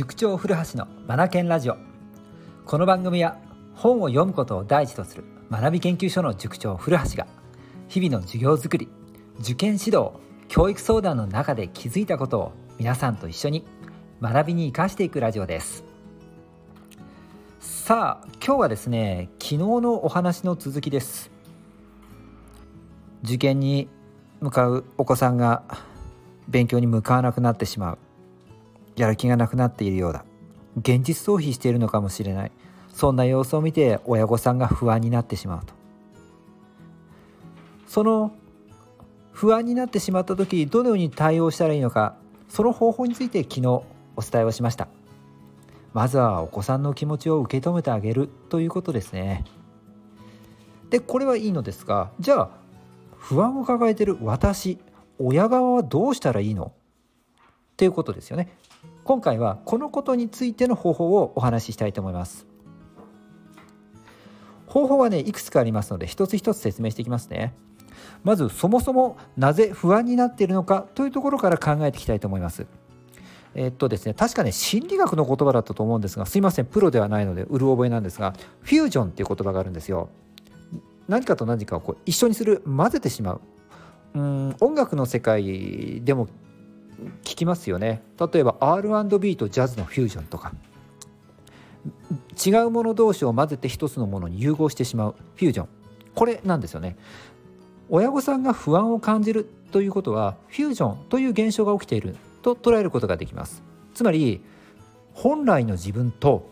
塾長古橋のマナケンラジオ。この番組は本を読むことを第一とする学び研究所の塾長古橋が日々の授業づくり受験指導教育相談の中で気づいたことを皆さんと一緒に学びに生かしていくラジオです。さあ今日はですね昨日のお話の続きです。受験に向かうお子さんが勉強に向かわなくなってしまう。やる気がなくなっているようだ。現実逃避しているのかもしれない。そんな様子を見て親御さんが不安になってしまうと。その不安になってしまった時どのように対応したらいいのかその方法について昨日お伝えをしました。まずはお子さんの気持ちを受け止めてあげるということですね。でこれはいいのですがじゃあ不安を抱えている私親側はどうしたらいいの？っていうことですよね。今回はこのことについての方法をお話ししたいと思います。方法はねいくつかありますので一つ一つ説明していきますね。まずそもそもなぜ不安になっているのかというところから考えていきたいと思います。えっとですね確かね心理学の言葉だったと思うんですがすいませんプロではないのでうる覚えなんですがフュージョンっていう言葉があるんですよ。何かと何かをこう一緒にする混ぜてしまう。うん音楽の世界でも聞きますよね。例えば R&B とジャズのフュージョンとか。違うもの同士を混ぜて一つのものに融合してしまうフュージョン。これなんですよね。親御さんが不安を感じるということはフュージョンという現象が起きていると捉えることができます。つまり本来の自分と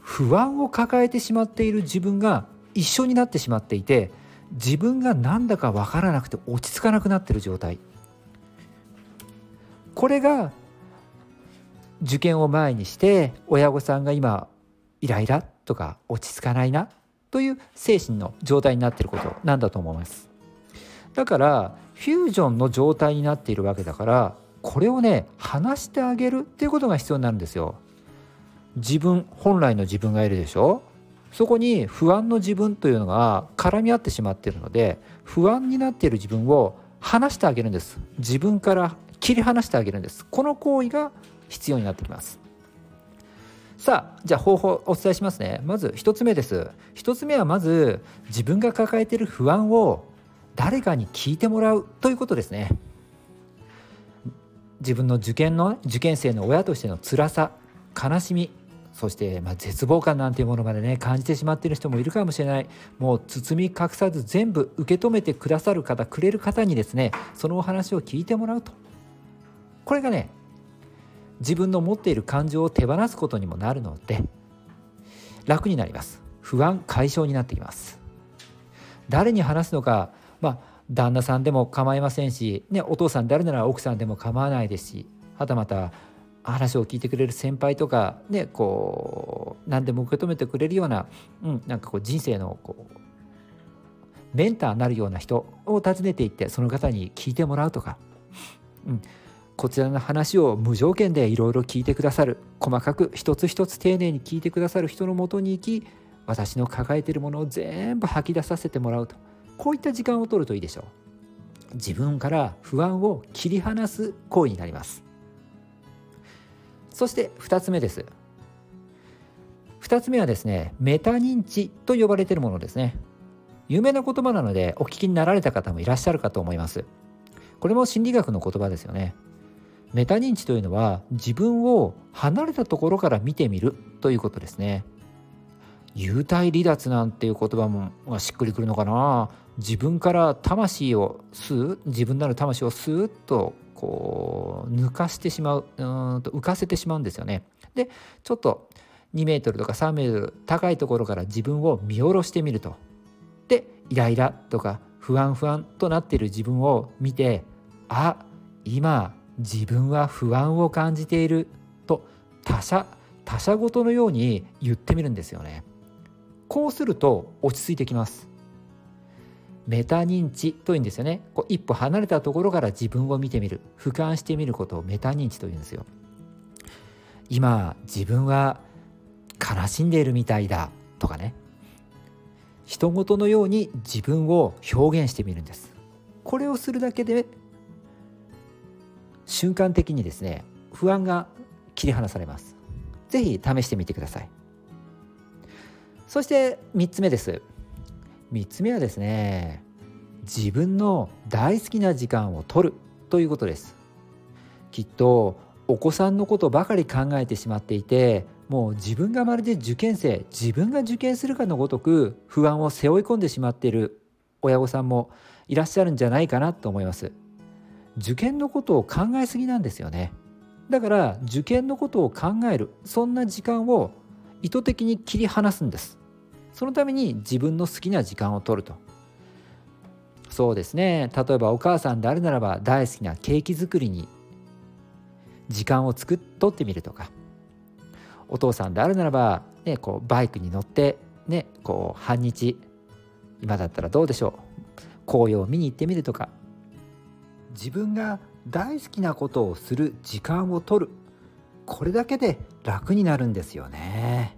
不安を抱えてしまっている自分が一緒になってしまっていて自分が何だか分からなくて落ち着かなくなっている状態。これが受験を前にして親御さんが今イライラとか落ち着かないなという精神の状態になっていることなんだと思います。だからフュージョンの状態になっているわけだからこれをね話してあげるっていうことが必要になるんですよ。自分本来の自分がいるでしょ？そこに不安の自分というのが絡み合ってしまっているので不安になっている自分を話してあげるんです。自分から切り離してあげるんです。この行為が必要になってきます。さあじゃあ方法お伝えしますね。まず1つ目です。1つ目はまず自分が抱えている不安を誰かに聞いてもらうということですね。自分の受験の受験生の親としての辛さ悲しみそしてま絶望感なんていうものまでね感じてしまっている人もいるかもしれない。もう包み隠さず全部受け止めてくださる方くれる方にですねそのお話を聞いてもらうと。これがね自分の持っている感情を手放すことにもなるので楽になります。不安解消になってきます。誰に話すのかまあ旦那さんでも構いませんし、ね、お父さんであるなら奥さんでも構わないですしはたまた話を聞いてくれる先輩とかねこう何でも受け止めてくれるような、うん、なんかこう人生のこうメンターになるような人を訪ねていってその方に聞いてもらうとか、うん、こちらの話を無条件でいろいろ聞いてくださる。細かく一つ一つ丁寧に聞いてくださる人のもとに行き私の抱えているものを全部吐き出させてもらうと。こういった時間を取るといいでしょう。自分から不安を切り離す行為になります。そして2つ目です。2つ目はですねメタ認知と呼ばれているものですね。有名な言葉なのでお聞きになられた方もいらっしゃるかと思います。これも心理学の言葉ですよね。メタ認知というのは自分を離れたところから見てみるということですね。幽体離脱なんていう言葉もしっくりくるのかな。自分から魂を吸う自分なる魂をスーッとこう抜かしてしまううんと浮かせてしまうんですよね。でちょっと2メートルとか3メートル高いところから自分を見下ろしてみると。でイライラとか不安不安となっている自分を見てあ今自分は不安を感じている。と他者他者事のように言ってみるんですよね。こうすると落ち着いてきます。メタ認知というんですよね。こう一歩離れたところから自分を見てみる。俯瞰してみることをメタ認知というんですよ。今自分は悲しんでいるみたいだ。とかね。人事のように自分を表現してみるんです。これをするだけで瞬間的にですね不安が切り離されます。ぜひ試してみてください。そして3つ目です。3つ目はですね自分の大好きな時間を取るということです。きっとお子さんのことばかり考えてしまっていてもう自分がまるで受験生自分が受験するかのごとく不安を背負い込んでしまっている親御さんもいらっしゃるんじゃないかなと思います。受験のことを考えすぎなんですよね。だから受験のことを考えるそんな時間を意図的に切り離すんです。そのために自分の好きな時間を取ると。そうですね。例えばお母さんであるならば大好きなケーキ作りに時間を作っとってみるとか。お父さんであるならば、ね、こうバイクに乗って、ね、こう半日今だったらどうでしょう。紅葉を見に行ってみるとか。自分が大好きなことをする時間を取る。これだけで楽になるんですよね。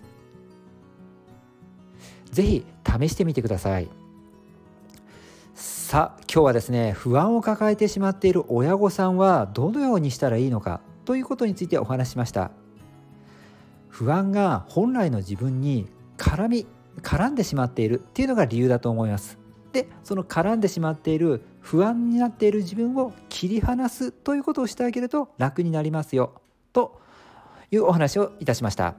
是非試してみてください。さあ今日はですね不安を抱えてしまっている親御さんはどのようにしたらいいのかということについてお話ししました。不安が本来の自分に絡み絡んでしまっているっていうのが理由だと思います。でその絡んでしまっている不安になっている自分を切り離すということをしてあげると楽になりますよというお話をいたしました。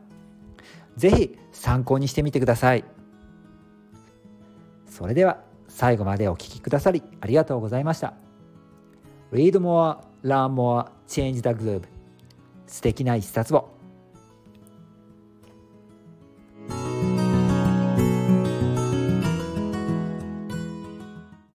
是非参考にしてみてください。それでは最後までお聴きくださりありがとうございました。Read more, learn more, change the globe 素敵な一冊を。